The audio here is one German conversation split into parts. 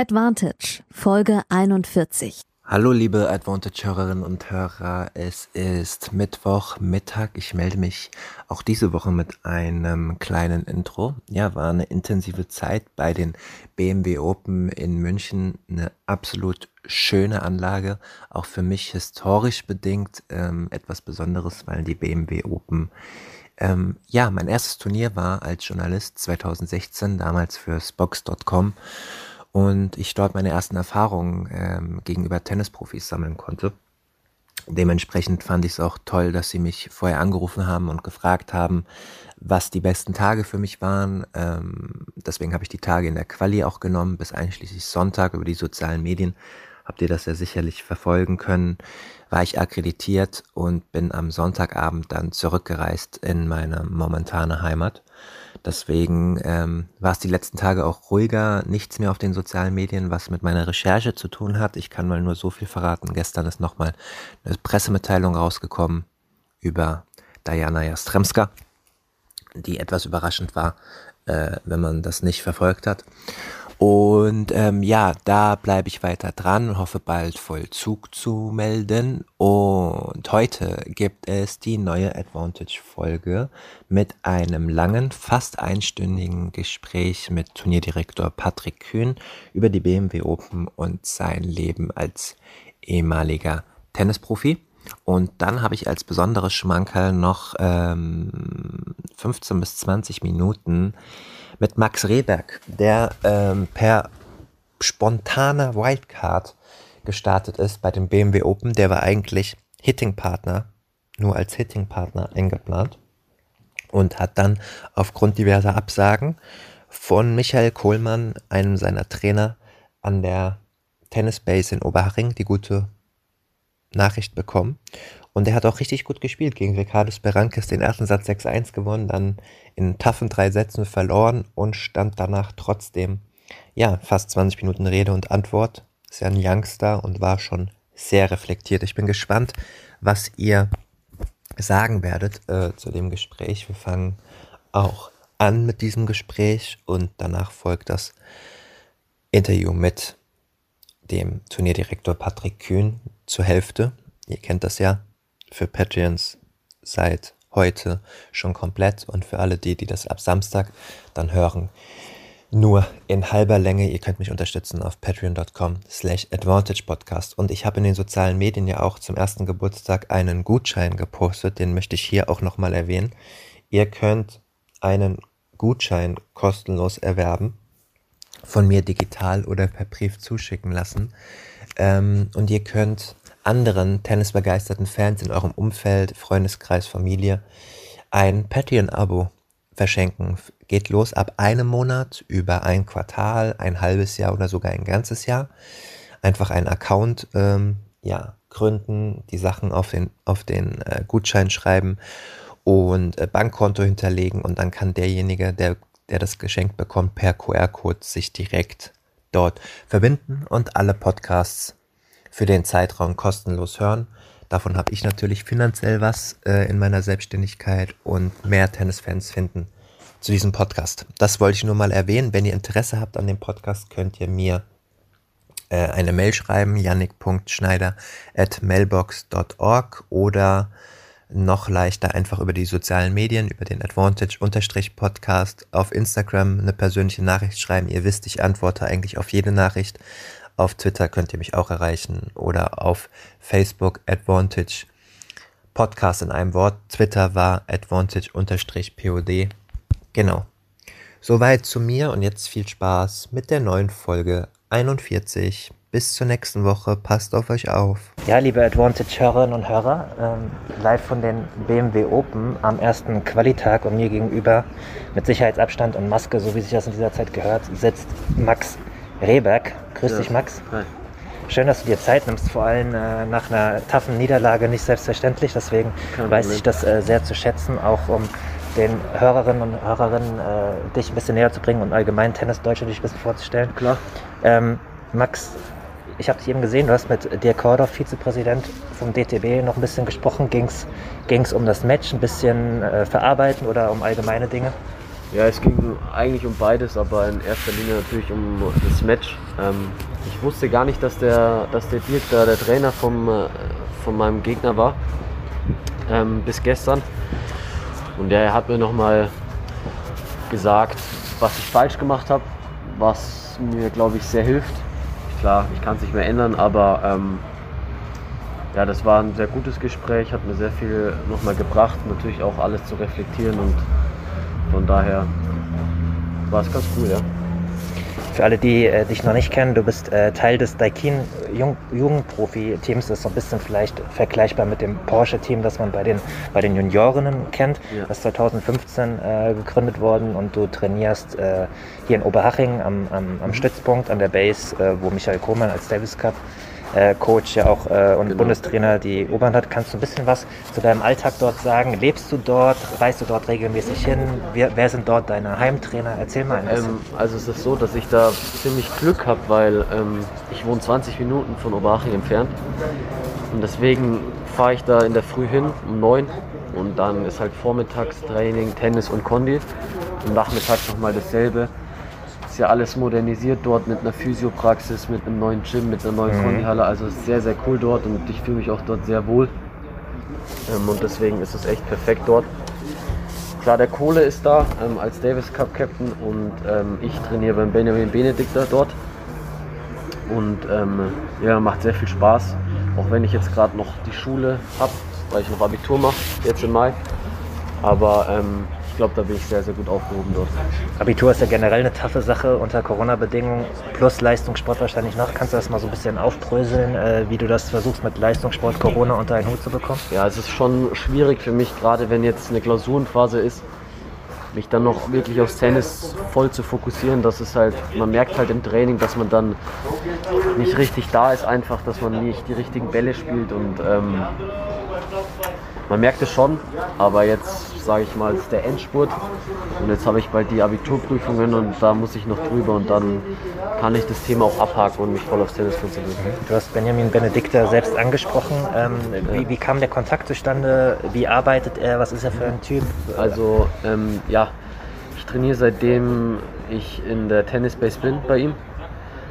Advantage, Folge 41. Hallo liebe Advantage-Hörerinnen und Hörer, es ist Mittwoch Mittag. Ich melde mich auch diese Woche mit einem kleinen Intro. Ja, war eine intensive Zeit bei den BMW Open in München. Eine absolut schöne Anlage, auch für mich historisch bedingt ähm, etwas Besonderes, weil die BMW Open ähm, ja, mein erstes Turnier war als Journalist 2016, damals für Spox.com und ich dort meine ersten Erfahrungen ähm, gegenüber Tennisprofis sammeln konnte. Dementsprechend fand ich es auch toll, dass sie mich vorher angerufen haben und gefragt haben, was die besten Tage für mich waren. Ähm, deswegen habe ich die Tage in der Quali auch genommen, bis einschließlich Sonntag über die sozialen Medien. Habt ihr das ja sicherlich verfolgen können. War ich akkreditiert und bin am Sonntagabend dann zurückgereist in meine momentane Heimat. Deswegen ähm, war es die letzten Tage auch ruhiger, nichts mehr auf den sozialen Medien, was mit meiner Recherche zu tun hat. Ich kann mal nur so viel verraten. Gestern ist nochmal eine Pressemitteilung rausgekommen über Diana Jastremska, die etwas überraschend war, äh, wenn man das nicht verfolgt hat. Und ähm, ja, da bleibe ich weiter dran und hoffe bald Vollzug zu melden. Und heute gibt es die neue Advantage-Folge mit einem langen, fast einstündigen Gespräch mit Turnierdirektor Patrick Kühn über die BMW Open und sein Leben als ehemaliger Tennisprofi. Und dann habe ich als besonderes Schmankerl noch ähm, 15 bis 20 Minuten mit Max Rehberg, der ähm, per spontaner Wildcard gestartet ist bei dem BMW Open. Der war eigentlich Hitting-Partner, nur als Hitting-Partner eingeplant und hat dann aufgrund diverser Absagen von Michael Kohlmann, einem seiner Trainer, an der Tennisbase in Oberhaching die gute Nachricht bekommen. Und er hat auch richtig gut gespielt gegen Ricardo Berankes, den ersten Satz 6-1 gewonnen, dann in taffen drei Sätzen verloren und stand danach trotzdem, ja, fast 20 Minuten Rede und Antwort. Ist ja ein Youngster und war schon sehr reflektiert. Ich bin gespannt, was ihr sagen werdet äh, zu dem Gespräch. Wir fangen auch an mit diesem Gespräch und danach folgt das Interview mit dem Turnierdirektor Patrick Kühn zur Hälfte. Ihr kennt das ja für Patreons seit heute schon komplett und für alle die, die das ab Samstag dann hören, nur in halber Länge. Ihr könnt mich unterstützen auf patreon.com slash advantagepodcast. Und ich habe in den sozialen Medien ja auch zum ersten Geburtstag einen Gutschein gepostet, den möchte ich hier auch nochmal erwähnen. Ihr könnt einen Gutschein kostenlos erwerben, von mir digital oder per Brief zuschicken lassen. Ähm, und ihr könnt anderen tennisbegeisterten Fans in eurem Umfeld, Freundeskreis, Familie ein Patreon-Abo verschenken. Geht los ab einem Monat über ein Quartal, ein halbes Jahr oder sogar ein ganzes Jahr. Einfach einen Account ähm, ja, gründen, die Sachen auf den, auf den äh, Gutschein schreiben und äh, Bankkonto hinterlegen und dann kann derjenige, der, der das Geschenk bekommt, per QR-Code sich direkt dort verbinden und alle Podcasts für den Zeitraum kostenlos hören. Davon habe ich natürlich finanziell was äh, in meiner Selbstständigkeit und mehr Tennisfans finden zu diesem Podcast. Das wollte ich nur mal erwähnen. Wenn ihr Interesse habt an dem Podcast, könnt ihr mir äh, eine Mail schreiben, yannick.schneider at mailbox.org oder noch leichter einfach über die sozialen Medien, über den Advantage-Podcast auf Instagram eine persönliche Nachricht schreiben. Ihr wisst, ich antworte eigentlich auf jede Nachricht. Auf Twitter könnt ihr mich auch erreichen oder auf Facebook Advantage Podcast in einem Wort. Twitter war Advantage-POD. Genau. Soweit zu mir und jetzt viel Spaß mit der neuen Folge 41. Bis zur nächsten Woche. Passt auf euch auf. Ja, liebe Advantage-Hörerinnen und Hörer, ähm, live von den BMW Open am ersten Qualitag und mir gegenüber mit Sicherheitsabstand und Maske, so wie sich das in dieser Zeit gehört, sitzt Max Rehberg. Grüß Ja. dich, Max. Hi. Schön, dass du dir Zeit nimmst, vor allem äh, nach einer taffen Niederlage nicht selbstverständlich. Deswegen Kein weiß Problem. ich das äh, sehr zu schätzen, auch um den Hörerinnen und Hörerinnen äh, dich ein bisschen näher zu bringen und allgemein Tennis Deutschland dich ein bisschen vorzustellen. Klar. Ähm, Max, ich habe dich eben gesehen, du hast mit Dirk Kordorf, Vizepräsident vom DTB, noch ein bisschen gesprochen. Ging es um das Match, ein bisschen äh, verarbeiten oder um allgemeine Dinge? Ja, es ging eigentlich um beides, aber in erster Linie natürlich um das Match. Ähm, ich wusste gar nicht, dass der, dass der Dirk da der Trainer vom, äh, von meinem Gegner war. Ähm, bis gestern. Und er hat mir nochmal gesagt, was ich falsch gemacht habe, was mir, glaube ich, sehr hilft. Klar, ich kann es nicht mehr ändern, aber ähm, ja, das war ein sehr gutes Gespräch, hat mir sehr viel nochmal gebracht, natürlich auch alles zu reflektieren und von daher war es ganz cool, ja. Für alle, die äh, dich noch nicht kennen, du bist äh, Teil des Daikin Jung Jugendprofi-Teams. Das ist so ein bisschen vielleicht vergleichbar mit dem Porsche-Team, das man bei den, bei den Juniorinnen kennt. Ja. Das ist 2015 äh, gegründet worden und du trainierst äh, hier in Oberhaching am, am, Mhm. am Stützpunkt an der Base, äh, wo Michael Kohmann als Davis Cup äh, Coach ja auch äh, und Genau. Bundestrainer die Obern hat. Kannst du ein bisschen was zu deinem Alltag dort sagen? Lebst du dort? Reist du dort regelmäßig hin? Wer, wer sind dort deine Heimtrainer? Erzähl mal ein bisschen. Ähm, also es ist so, dass ich da ziemlich Glück habe, weil ähm, ich wohne 20 Minuten von Oberhaching entfernt. Und deswegen fahre ich da in der Früh hin um 9 und dann ist halt vormittags Training, Tennis und Kondi. Und nachmittags nochmal dasselbe. Ist ja alles modernisiert dort mit einer Physiopraxis, mit einem neuen Gym, mit einer neuen Mhm. Kondihalle. Also sehr, sehr cool dort und ich fühle mich auch dort sehr wohl. Ähm, und deswegen ist es echt perfekt dort. Klar, der Kohle ist da ähm, als Davis Cup Captain und ähm, ich trainiere beim Benjamin Benedikter dort. Und ähm, ja, macht sehr viel Spaß. Auch wenn ich jetzt gerade noch die Schule habe, weil ich noch Abitur mache, jetzt im Mai. Aber ähm, glaube, da bin ich sehr, sehr gut aufgehoben dort. Abitur ist ja generell eine taffe Sache unter Corona-Bedingungen, plus Leistungssport wahrscheinlich noch. Kannst du das mal so ein bisschen aufbröseln, äh, wie du das versuchst mit Leistungssport Corona unter einen Hut zu bekommen? Ja, es ist schon schwierig für mich, gerade wenn jetzt eine Klausurenphase ist, mich dann noch wirklich aufs Tennis voll zu fokussieren. Das ist halt, man merkt halt im Training, dass man dann nicht richtig da ist, einfach, dass man nicht die richtigen Bälle spielt und ähm, man merkt es schon, aber jetzt sage ich mal, ist der Endspurt und jetzt habe ich bald die Abiturprüfungen und da muss ich noch drüber und dann kann ich das Thema auch abhaken und mich voll aufs Tennis konzentrieren. Du hast Benjamin Benedikter selbst angesprochen. Ähm, wie, wie kam der Kontakt zustande? Wie arbeitet er? Was ist er für ein Typ? Also ähm, ja, ich trainiere seitdem ich in der Tennisbase bin bei ihm.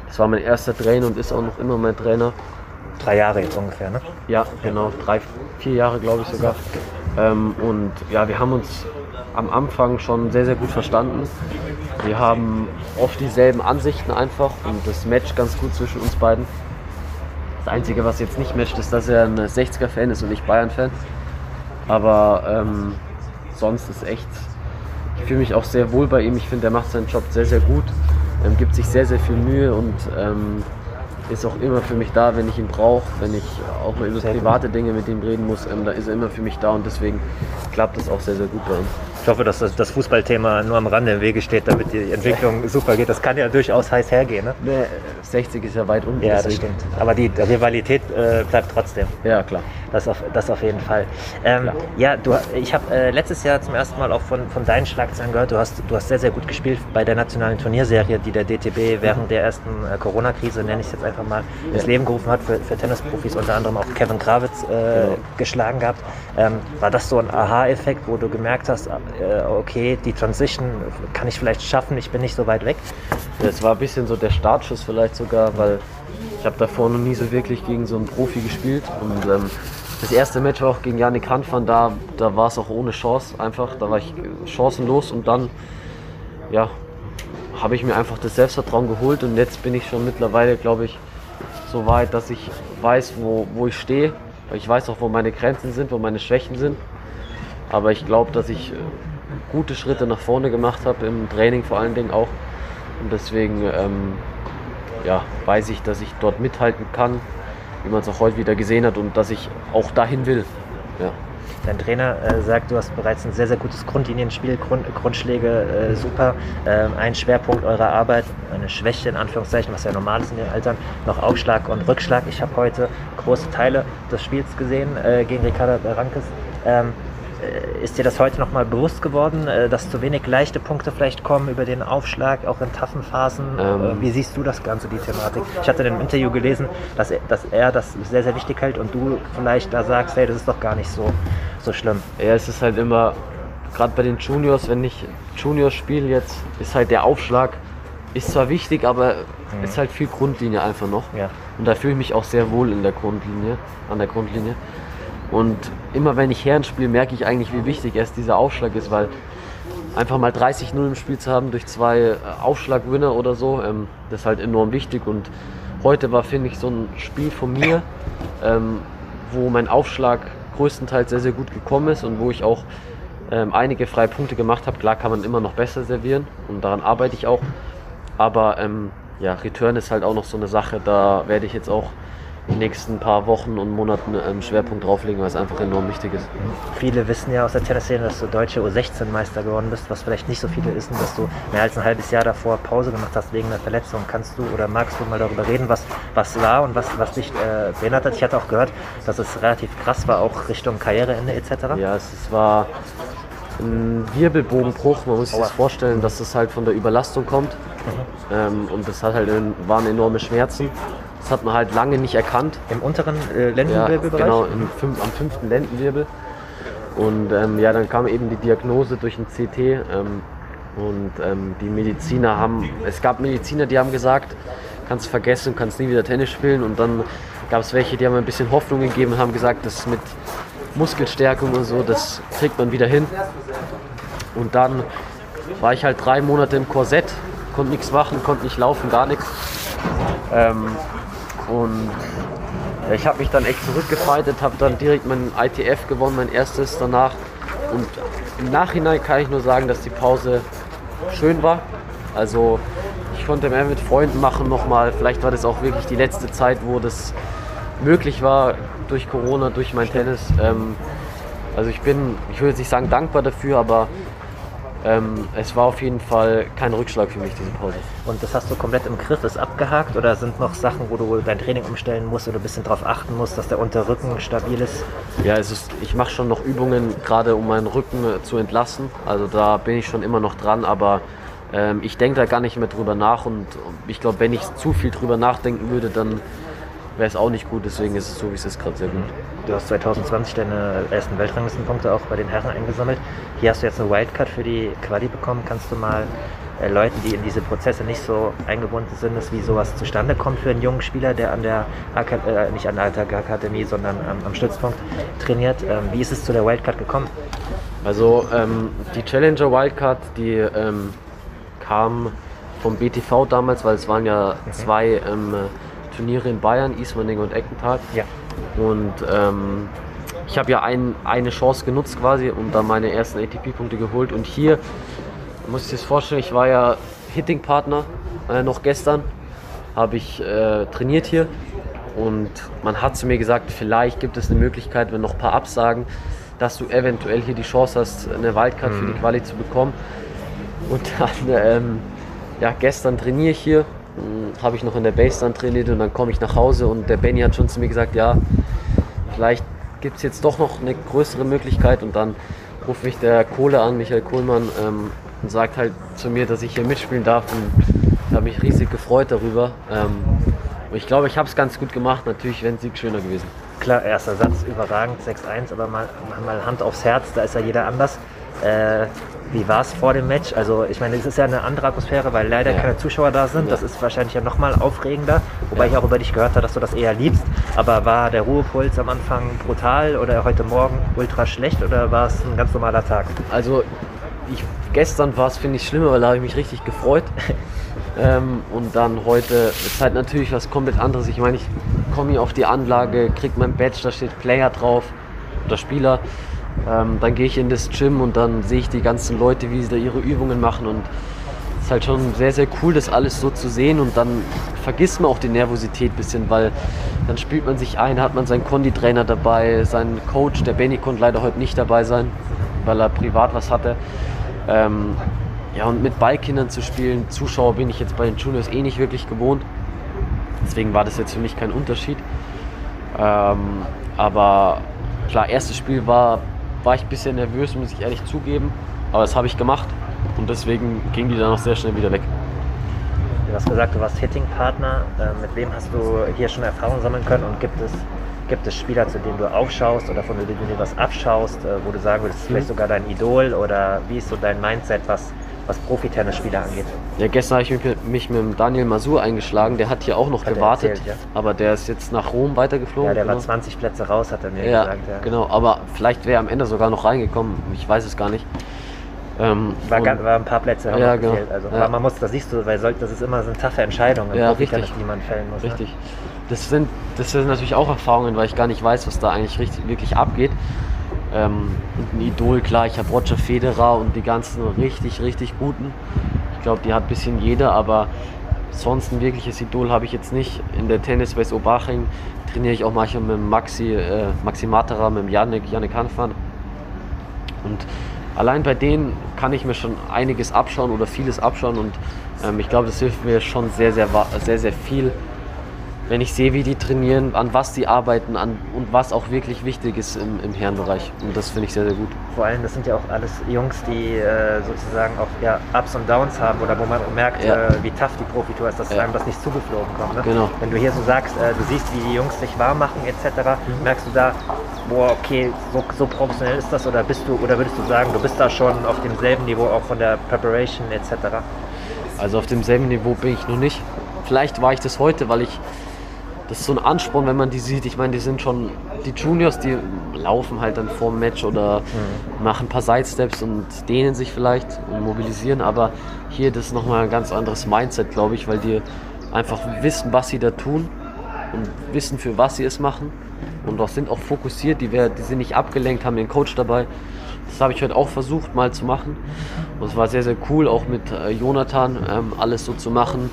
Das war mein erster Trainer und ist auch noch immer mein Trainer. drei Jahre jetzt ungefähr, ne? Ja, genau, drei, vier Jahre glaube ich sogar. Ähm, und ja, wir haben uns am Anfang schon sehr, sehr gut verstanden. Wir haben oft dieselben Ansichten einfach und das matcht ganz gut zwischen uns beiden. Das Einzige, was jetzt nicht matcht, ist, dass er ein 60er-Fan ist und ich Bayern-Fan. Aber ähm, sonst ist echt, ich fühle mich auch sehr wohl bei ihm. Ich finde, er macht seinen Job sehr, sehr gut. Ähm, gibt sich sehr, sehr viel Mühe und ähm, ist auch immer für mich da, wenn ich ihn brauche, wenn ich auch mal über private Dinge mit ihm reden muss. Ähm, da ist er immer für mich da und deswegen klappt es auch sehr, sehr gut bei uns. Ich hoffe, dass das, Fußballthema nur am Rande im Wege steht, damit die Entwicklung super geht. Das kann ja durchaus heiß hergehen, ne? Nee, 60 ist ja weit unten. Ja, das stimmt. Aber die Rivalität äh, bleibt trotzdem. Ja, klar. Das auf, das auf jeden Fall. Ähm, ja, du, ich habe äh, letztes Jahr zum ersten Mal auch von, von deinen Schlagzeilen gehört. Du hast, du hast sehr, sehr gut gespielt bei der nationalen Turnierserie, die der DTB während der ersten äh, Corona-Krise, nenne ich es jetzt einfach mal, ins Ja. Leben gerufen hat für, für Tennisprofis, unter anderem auch Kevin Krawitz äh, Genau. geschlagen gehabt. Ähm, war das so ein Aha-Effekt, wo du gemerkt hast, äh, okay, die Transition kann ich vielleicht schaffen, ich bin nicht so weit weg? Das war ein bisschen so der Startschuss vielleicht sogar, weil ich habe davor noch nie so wirklich gegen so einen Profi gespielt. Und ähm, das erste Match war auch gegen Janik Hanfmann, da, da war es auch ohne Chance einfach. Da war ich chancenlos und dann ja, habe ich mir einfach das Selbstvertrauen geholt und jetzt bin ich schon mittlerweile, glaube ich, so weit, dass ich weiß, wo, wo ich stehe. Ich weiß auch, wo meine Grenzen sind, wo meine Schwächen sind. Aber ich glaube, dass ich äh, gute Schritte nach vorne gemacht habe, im Training vor allen Dingen auch. Und deswegen ähm, ja, weiß ich, dass ich dort mithalten kann, wie man es auch heute wieder gesehen hat und dass ich auch dahin will. Ja. dein Trainer äh, sagt, du hast bereits ein sehr, sehr gutes Grundlinienspiel, Grund, Grundschläge äh, super. Ähm, ein Schwerpunkt eurer Arbeit, eine Schwäche in Anführungszeichen, was ja normal ist in den Altern, noch Aufschlag und Rückschlag. Ich habe heute große Teile des Spiels gesehen äh, gegen Ricardo Berankes. Ähm, äh, ist dir das heute nochmal bewusst geworden, äh, dass zu wenig leichte Punkte vielleicht kommen über den Aufschlag, auch in taffen Phasen? Ähm. Äh, wie siehst du das Ganze, die Thematik? Ich hatte in einem Interview gelesen, dass er, dass er das sehr, sehr wichtig hält und du vielleicht da sagst, hey, das ist doch gar nicht so, so schlimm. Ja, es ist halt immer, gerade bei den Juniors, wenn ich Juniors spiele jetzt, ist halt der Aufschlag, ist zwar wichtig, aber mhm. ist halt viel Grundlinie einfach noch. Ja. Und da fühle ich mich auch sehr wohl in der Grundlinie, an der Grundlinie. Und immer wenn ich Herren spiele, merke ich eigentlich, wie wichtig erst dieser Aufschlag ist, weil einfach mal 30-0 im Spiel zu haben durch zwei äh, Aufschlagwinner oder so, ähm, das ist halt enorm wichtig. Und heute war, finde ich, so ein Spiel von mir, ähm, wo mein Aufschlag größtenteils sehr, sehr gut gekommen ist und wo ich auch ähm, einige freie Punkte gemacht habe. Klar kann man immer noch besser servieren und daran arbeite ich auch. Aber ähm, ja, Return ist halt auch noch so eine Sache, da werde ich jetzt auch nächsten paar Wochen und Monaten einen Schwerpunkt drauflegen, weil es einfach enorm wichtig ist. Viele wissen ja aus der Tennisszene, dass du deutsche U16-Meister geworden bist, was vielleicht nicht so viele wissen, dass du mehr als ein halbes Jahr davor Pause gemacht hast wegen einer Verletzung. Kannst du oder magst du mal darüber reden, was, was war und was, was dich äh, behindert hat? Ich hatte auch gehört, dass es relativ krass war, auch Richtung Karriereende etc. Ja, es, es war ein Wirbelbogenbruch. Man muss sich das vorstellen, dass es halt von der Überlastung kommt. Mhm. Ähm, und das hat halt, waren enorme Schmerzen. Das hat man halt lange nicht erkannt. Im unteren äh, Lendenwirbelbereich? Ja, genau, fünf, am fünften Lendenwirbel. Und ähm, ja, dann kam eben die Diagnose durch ein CT. Ähm, und ähm, die Mediziner haben, es gab Mediziner, die haben gesagt, kannst vergessen, kannst nie wieder Tennis spielen. Und dann gab es welche, die haben ein bisschen Hoffnung gegeben und haben gesagt, das mit Muskelstärkung und so, das kriegt man wieder hin. Und dann war ich halt drei Monate im Korsett, konnte nichts machen, konnte nicht laufen, gar nichts. Ähm, und ich habe mich dann echt zurückgefightet, habe dann direkt mein ITF gewonnen, mein erstes danach. Und im Nachhinein kann ich nur sagen, dass die Pause schön war. Also ich konnte mehr mit Freunden machen nochmal. Vielleicht war das auch wirklich die letzte Zeit, wo das möglich war durch Corona, durch mein Tennis. Ähm, also ich bin, ich würde nicht sagen dankbar dafür, aber ähm, es war auf jeden Fall kein Rückschlag für mich, diese Pause. Und das hast du komplett im Griff, ist abgehakt oder sind noch Sachen, wo du dein Training umstellen musst oder ein bisschen darauf achten musst, dass der Unterrücken stabil ist? Ja, es ist, ich mache schon noch Übungen, gerade um meinen Rücken äh, zu entlassen. Also da bin ich schon immer noch dran, aber ähm, ich denke da gar nicht mehr drüber nach und ich glaube, wenn ich zu viel drüber nachdenken würde, dann wäre es auch nicht gut. Deswegen ist es so, wie es ist, gerade sehr gut. Du hast 2020 deine ersten Weltranglistenpunkte auch bei den Herren eingesammelt. Hier hast du jetzt eine Wildcard für die Quali bekommen. Kannst du mal äh, Leuten, die in diese Prozesse nicht so eingebunden sind, dass wie sowas zustande kommt für einen jungen Spieler, der an der Ak äh, nicht an der Akademie, sondern ähm, am Stützpunkt trainiert. Ähm, wie ist es zu der Wildcard gekommen? Also ähm, die Challenger Wildcard, die ähm, kam vom BTV damals, weil es waren ja okay. zwei ähm, Turniere in Bayern, Ismaning und Eckental. Ja. Und ähm, ich habe ja ein, eine Chance genutzt quasi und dann meine ersten ATP-Punkte geholt. Und hier muss ich das vorstellen, ich war ja Hitting-Partner äh, noch gestern, habe ich äh, trainiert hier und man hat zu mir gesagt, vielleicht gibt es eine Möglichkeit, wenn noch ein paar absagen, dass du eventuell hier die Chance hast, eine Wildcard mhm. für die mhm. Quali zu bekommen. Und dann, ähm, ja, gestern trainiere ich hier habe ich noch in der Base dann trainiert und dann komme ich nach Hause und der Benny hat schon zu mir gesagt, ja, vielleicht gibt es jetzt doch noch eine größere Möglichkeit und dann ruft mich der Kohle an, Michael Kohlmann, ähm, und sagt halt zu mir, dass ich hier mitspielen darf und ich habe mich riesig gefreut darüber. Ähm, und ich glaube, ich habe es ganz gut gemacht. Natürlich wäre ein Sieg schöner gewesen. Klar, erster Satz überragend, 6-1, aber mal, mal Hand aufs Herz, da ist ja jeder anders. Äh, wie war es vor dem Match? Also ich meine, es ist ja eine andere Atmosphäre, weil leider ja. keine Zuschauer da sind. Ja. Das ist wahrscheinlich ja nochmal aufregender, wobei ja. ich auch über dich gehört habe, dass du das eher liebst. Aber war der Ruhepuls am Anfang brutal oder heute Morgen ultra schlecht oder war es ein ganz normaler Tag? Also ich, gestern war es, finde ich, schlimmer, weil da habe ich mich richtig gefreut. ähm, und dann heute ist halt natürlich was komplett anderes. Ich meine, ich komme hier auf die Anlage, kriege mein Badge, da steht Player drauf oder Spieler. Ähm, dann gehe ich in das Gym und dann sehe ich die ganzen Leute, wie sie da ihre Übungen machen und es ist halt schon sehr, sehr cool, das alles so zu sehen und dann vergisst man auch die Nervosität ein bisschen, weil dann spielt man sich ein, hat man seinen Konditrainer dabei, seinen Coach, der Benny konnte leider heute nicht dabei sein, weil er privat was hatte. Ähm, ja, und mit Ballkindern zu spielen, Zuschauer bin ich jetzt bei den Juniors eh nicht wirklich gewohnt. Deswegen war das jetzt für mich kein Unterschied. Ähm, aber klar, erstes Spiel war, war ich ein bisschen nervös, muss ich ehrlich zugeben. Aber das habe ich gemacht und deswegen ging die dann auch sehr schnell wieder weg. Du hast gesagt, du warst Hitting-Partner. Äh, mit wem hast du hier schon Erfahrung sammeln können und gibt es, gibt es Spieler, zu denen du aufschaust oder von denen du dir was abschaust, äh, wo du sagen würdest, das ist vielleicht sogar dein Idol oder wie ist so dein Mindset, was, was Profi-Tennisspieler angeht? Ja, gestern habe ich mich, mich mit Daniel Masur eingeschlagen. Der hat hier auch noch Hat gewartet, erzählt, ja. aber der ist jetzt nach Rom weitergeflogen. Ja, der war genau. 20 Plätze raus, hat er mir Ja, gesagt. Ja. genau. Aber vielleicht wäre er am Ende sogar noch reingekommen. Ich weiß es gar nicht. Ähm, War, ganz, war ein paar Plätze haben Ja, genau. Also, Ja. aber man muss, das siehst du, weil das ist immer so eine taffe Entscheidung Ja, richtig. die man fällen muss. Richtig. Das sind, das sind natürlich auch Erfahrungen, weil ich gar nicht weiß, was da eigentlich richtig, wirklich abgeht. Ähm, ein Idol, klar, ich habe Roger Federer und die ganzen richtig, richtig guten. Ich glaube, die hat ein bisschen jeder, aber sonst ein wirkliches Idol habe ich jetzt nicht. In der Tennis West Obaching trainiere ich auch manchmal mit Maxi, äh, Maxi Materer, mit Janik, Janik Hanfan. Und allein bei denen kann ich mir schon einiges abschauen oder vieles abschauen und ähm, ich glaube, das hilft mir schon sehr, sehr, sehr, sehr viel, wenn ich sehe, wie die trainieren, an was die arbeiten an, und was auch wirklich wichtig ist im, im Herrenbereich. Und das finde ich sehr, sehr gut. Vor allem, das sind ja auch alles Jungs, die äh, sozusagen auch ja, Ups und Downs haben oder wo man merkt, Ja. äh, wie tough die Profitour ist, dass Ja. einem das nicht zugeflogen kommt. Ne? Genau. Wenn du hier so sagst, äh, du siehst, wie die Jungs sich warm machen etc., Mhm. merkst du da, boah, okay, so, so professionell ist das oder bist du oder würdest du sagen, du bist da schon auf demselben Niveau auch von der Preparation etc. Also auf demselben Niveau bin ich noch nicht. Vielleicht war ich das heute, weil ich. Das ist so ein Ansporn, wenn man die sieht. Ich meine, die sind schon. Die Juniors, die laufen halt dann vor dem Match oder machen ein paar Sidesteps und dehnen sich vielleicht und mobilisieren. Aber hier das ist nochmal ein ganz anderes Mindset, glaube ich, weil die einfach wissen, was sie da tun und wissen, für was sie es machen. Und auch sind auch fokussiert, die, die sind nicht abgelenkt, haben den Coach dabei. Das habe ich heute auch versucht mal zu machen. Und es war sehr, sehr cool, auch mit äh, Jonathan ähm, alles so zu machen.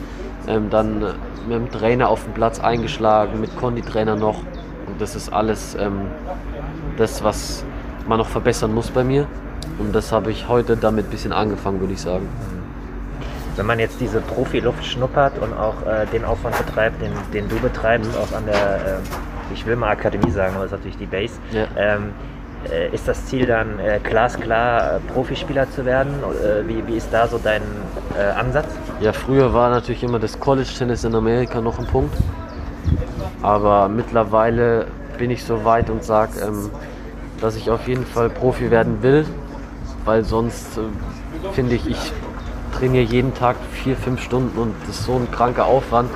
Ähm, dann äh, mit dem Trainer auf dem Platz eingeschlagen, mit Konditrainer noch. Und das ist alles ähm, das, was man noch verbessern muss bei mir. Und das habe ich heute damit ein bisschen angefangen, würde ich sagen. Wenn man jetzt diese Profiluft schnuppert und auch äh, den Aufwand betreibt, den, den du betreibst, Mhm. auch an der, ähm, ich will mal Akademie sagen, aber das ist natürlich die Base, Ja. ähm, äh, ist das Ziel dann äh, glasklar, äh, Profispieler zu werden? Äh, wie, wie ist da so dein äh, Ansatz? Ja, früher war natürlich immer das College-Tennis in Amerika noch ein Punkt. Aber mittlerweile bin ich so weit und sage, ähm, dass ich auf jeden Fall Profi werden will, weil sonst äh, finde ich, ich trainiere jeden Tag vier, fünf Stunden und das ist so ein kranker Aufwand.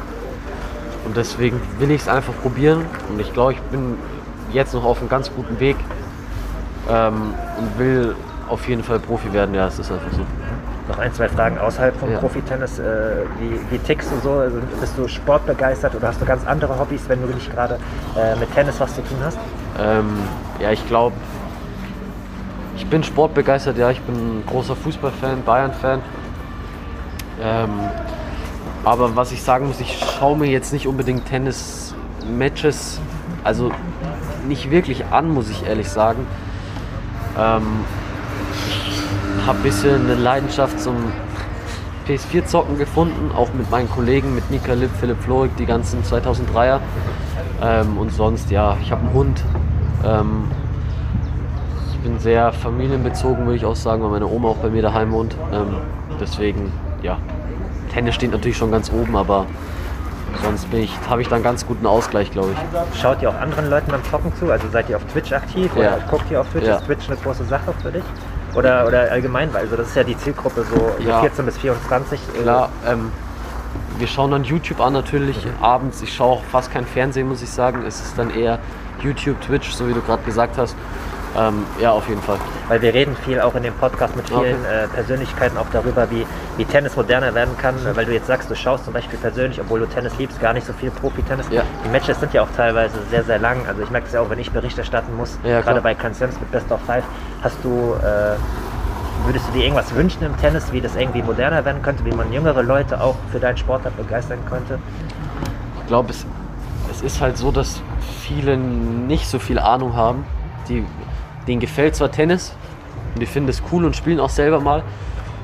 Und deswegen will ich es einfach probieren und ich glaube, ich bin jetzt noch auf einem ganz guten Weg ähm, und will auf jeden Fall Profi werden. Ja, es ist einfach so. Noch ein, zwei Fragen außerhalb vom Ja. Profitennis. Äh, wie, wie tickst du so? Also, bist du sportbegeistert oder hast du ganz andere Hobbys, wenn du nicht gerade äh, mit Tennis was zu tun hast? Ähm, ja, ich glaube, ich bin sportbegeistert, ja, ich bin ein großer Fußballfan, Bayern-Fan. Ähm, aber was ich sagen muss, ich schaue mir jetzt nicht unbedingt Tennis-Matches, also nicht wirklich an, muss ich ehrlich sagen. Ähm, ich habe ein bisschen eine Leidenschaft zum PS4-Zocken gefunden, auch mit meinen Kollegen, mit Nika Lipp, Philipp Florig, die ganzen 2003er. Ähm, und sonst, ja, ich habe einen Hund. Ähm, ich bin sehr familienbezogen, würde ich auch sagen, weil meine Oma auch bei mir daheim wohnt. Ähm, deswegen, ja, Tennis steht natürlich schon ganz oben, aber sonst habe ich da einen ganz guten Ausgleich, glaube ich. Schaut ihr auch anderen Leuten beim Zocken zu? Also seid ihr auf Twitch aktiv oder Ja. guckt ihr auf Twitch? Ja. Ist Twitch eine große Sache für dich? Oder, oder allgemein, weil also das ist ja die Zielgruppe so, Ja. 14 bis 24. äh, Klar, ähm, wir schauen dann YouTube an natürlich abends. Ich schaue auch fast kein Fernsehen, muss ich sagen. Es ist dann eher YouTube, Twitch, so wie du gerade gesagt hast. Ähm, ja, auf jeden Fall. Weil wir reden viel auch in dem Podcast mit vielen Okay. äh, Persönlichkeiten auch darüber, wie, wie Tennis moderner werden kann. Weil du jetzt sagst, du schaust zum Beispiel persönlich, obwohl du Tennis liebst, gar nicht so viel Profi-Tennis. Ja. Die Matches sind ja auch teilweise sehr, sehr lang. Also ich merke es ja auch, wenn ich Bericht erstatten muss, Ja, gerade bei Grand Slams mit Best of Five, hast du, äh, würdest du dir irgendwas wünschen im Tennis, wie das irgendwie moderner werden könnte, wie man jüngere Leute auch für deinen Sportart begeistern könnte? Ich glaube, es, es ist halt so, dass viele nicht so viel Ahnung haben. Die, denen gefällt zwar Tennis und die finden es cool und spielen auch selber mal,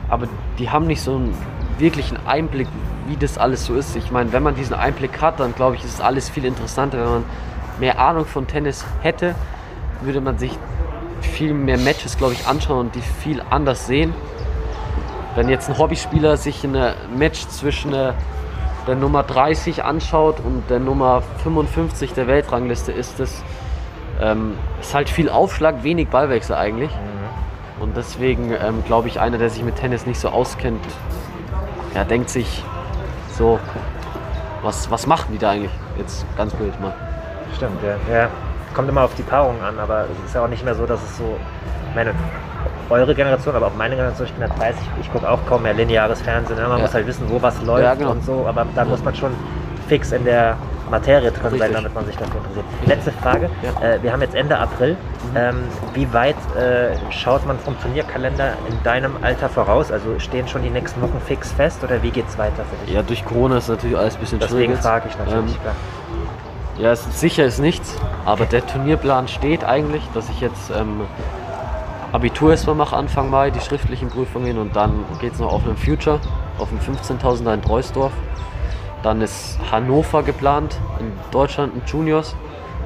aber die haben nicht so einen wirklichen Einblick, wie das alles so ist. Ich meine, wenn man diesen Einblick hat, dann glaube ich, ist es alles viel interessanter. Wenn man mehr Ahnung von Tennis hätte, würde man sich viel mehr Matches, glaube ich, anschauen und die viel anders sehen. Wenn jetzt ein Hobbyspieler sich ein Match zwischen der Nummer 30 anschaut und der Nummer 55 der Weltrangliste, ist es ähm, ist halt viel Aufschlag, wenig Ballwechsel eigentlich. Mhm. Und deswegen ähm, glaube ich, einer, der sich mit Tennis nicht so auskennt, ja, denkt sich so, was, was machen die da eigentlich? Jetzt ganz blöd mal. Stimmt, ja. ja. Kommt immer auf die Paarung an, aber es ist ja auch nicht mehr so, dass es so, meine, eure Generation, aber auch meine Generation, ich bin ja 30, ich gucke auch kaum mehr lineares Fernsehen. Ne? Man ja. muss halt wissen, wo was läuft ja, genau. und so, aber da muss man schon fix in der Materie drin Richtig. sein, damit man sich dafür interessiert. Letzte Frage. Ja. Äh, wir haben jetzt Ende April. Mhm. Ähm, wie weit äh, schaut man vom Turnierkalender in deinem Alter voraus? Also stehen schon die nächsten Wochen fix fest oder wie geht es weiter für dich? Ja, durch Corona ist natürlich alles ein bisschen Deswegen schwierig. Deswegen frage ich natürlich, ähm, klar. Ja, ist sicher ist nichts, aber der Turnierplan steht eigentlich, dass ich jetzt ähm, Abitur erstmal mache Anfang Mai, die schriftlichen Prüfungen und dann geht es noch auf einen Future, auf dem 15.000er in Treusdorf. Dann ist Hannover geplant, in Deutschland ein Juniors.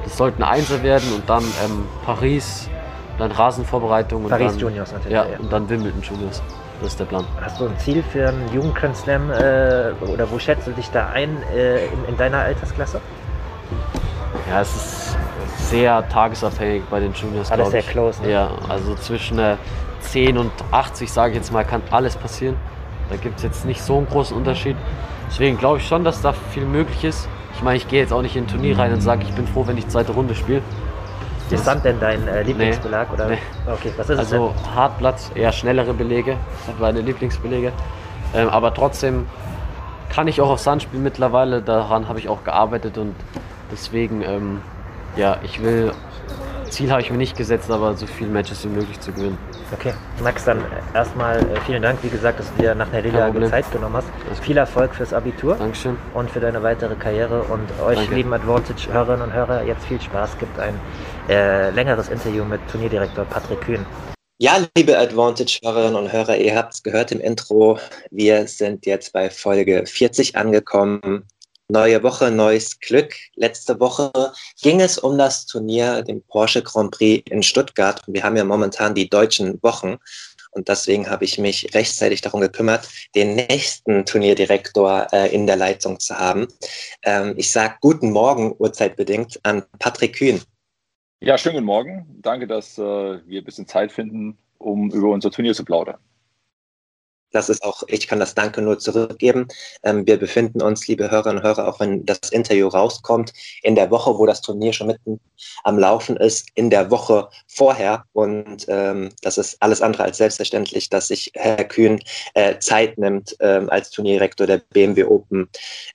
Das sollten Einser werden und dann ähm, Paris, dann Rasenvorbereitung. Und Paris dann, Juniors natürlich. Ja, ja, und dann Wimbledon Juniors. Das ist der Plan. Hast du ein Ziel für einen jungen Grand Slam äh, oder wo schätzt du dich da ein äh, in, in deiner Altersklasse? Ja, es ist sehr tagesabhängig bei den Juniors. Alles sehr close. Ne? Ja, also zwischen äh, 10 und 80, sage ich jetzt mal, kann alles passieren. Da gibt es jetzt nicht so einen großen Unterschied. Deswegen glaube ich schon, dass da viel möglich ist. Ich meine, ich gehe jetzt auch nicht in ein Turnier rein und sage, ich bin froh, wenn ich zweite Runde spiele. Ist Sand denn dein äh, Lieblingsbelag? Nee, oder? Nee. Okay, was ist also es Hartplatz, eher schnellere Belege, sind meine Lieblingsbelege. Ähm, aber trotzdem kann ich auch auf Sand spielen mittlerweile, daran habe ich auch gearbeitet und Deswegen, ähm, ja, ich will, Ziel habe ich mir nicht gesetzt, aber so viele Matches wie möglich zu gewinnen. Okay, Max, dann erstmal äh, vielen Dank, wie gesagt, dass du dir nach einer Niederlage Zeit genommen hast. Viel Erfolg fürs Abitur. Dankeschön. Und für deine weitere Karriere. Und euch, Danke. lieben Advantage-Hörerinnen und Hörer, jetzt viel Spaß. Gibt ein äh, längeres Interview mit Turnierdirektor Patrick Kühn. Ja, liebe Advantage-Hörerinnen und Hörer, ihr habt es gehört im Intro. Wir sind jetzt bei Folge 40 angekommen. Neue Woche, neues Glück. Letzte Woche ging es um das Turnier, den Porsche Grand Prix in Stuttgart. wir haben ja momentan die deutschen Wochen. Und deswegen habe ich mich rechtzeitig darum gekümmert, den nächsten Turnierdirektor äh, in der Leitung zu haben. Ähm, ich sage guten Morgen, urzeitbedingt, an Patrick Kühn. Ja, schönen guten Morgen. Danke, dass äh, wir ein bisschen Zeit finden, um über unser Turnier zu plaudern das ist auch, ich kann das Danke nur zurückgeben. Ähm, wir befinden uns, liebe Hörerinnen und Hörer, auch wenn das Interview rauskommt, in der Woche, wo das Turnier schon mitten am Laufen ist, in der Woche vorher. Und ähm, das ist alles andere als selbstverständlich, dass sich Herr Kühn äh, Zeit nimmt ähm, als Turnierdirektor der BMW Open.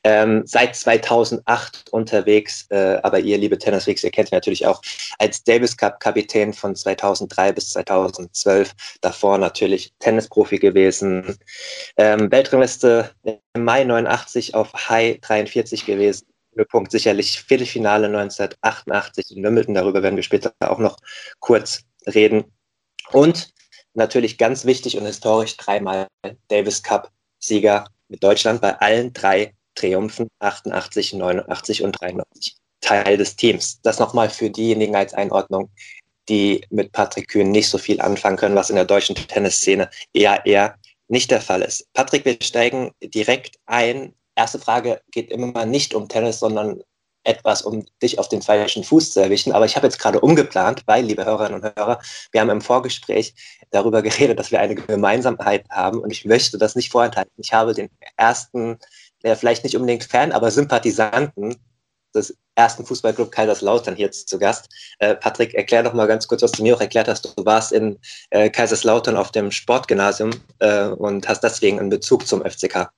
Ähm, seit 2008 unterwegs, äh, aber ihr, liebe Tennisweeks, ihr kennt ihn natürlich auch als Davis Cup Kapitän von 2003 bis 2012. Davor natürlich Tennisprofi gewesen ähm, Weltrangliste im Mai 89 auf High 43 gewesen. Höhepunkt sicherlich Viertelfinale 1988 in Wimbledon. Darüber werden wir später auch noch kurz reden. Und natürlich ganz wichtig und historisch dreimal Davis Cup Sieger mit Deutschland bei allen drei Triumphen 88, 89 und 93. Teil des Teams. Das nochmal für diejenigen als Einordnung, die mit Patrick Kühn nicht so viel anfangen können, was in der deutschen Tennisszene eher eher nicht der Fall ist. Patrick, wir steigen direkt ein. Erste Frage geht immer nicht um Tennis, sondern etwas, um dich auf den falschen Fuß zu erwischen. Aber ich habe jetzt gerade umgeplant, weil, liebe Hörerinnen und Hörer, wir haben im Vorgespräch darüber geredet, dass wir eine Gemeinsamkeit haben und ich möchte das nicht vorenthalten. Ich habe den ersten, der vielleicht nicht unbedingt Fan, aber Sympathisanten des ersten Fußballclub Kaiserslautern hier zu Gast. Äh, Patrick, erklär doch mal ganz kurz, was du mir auch erklärt hast. Du warst in äh, Kaiserslautern auf dem Sportgymnasium äh, und hast deswegen einen Bezug zum FCK.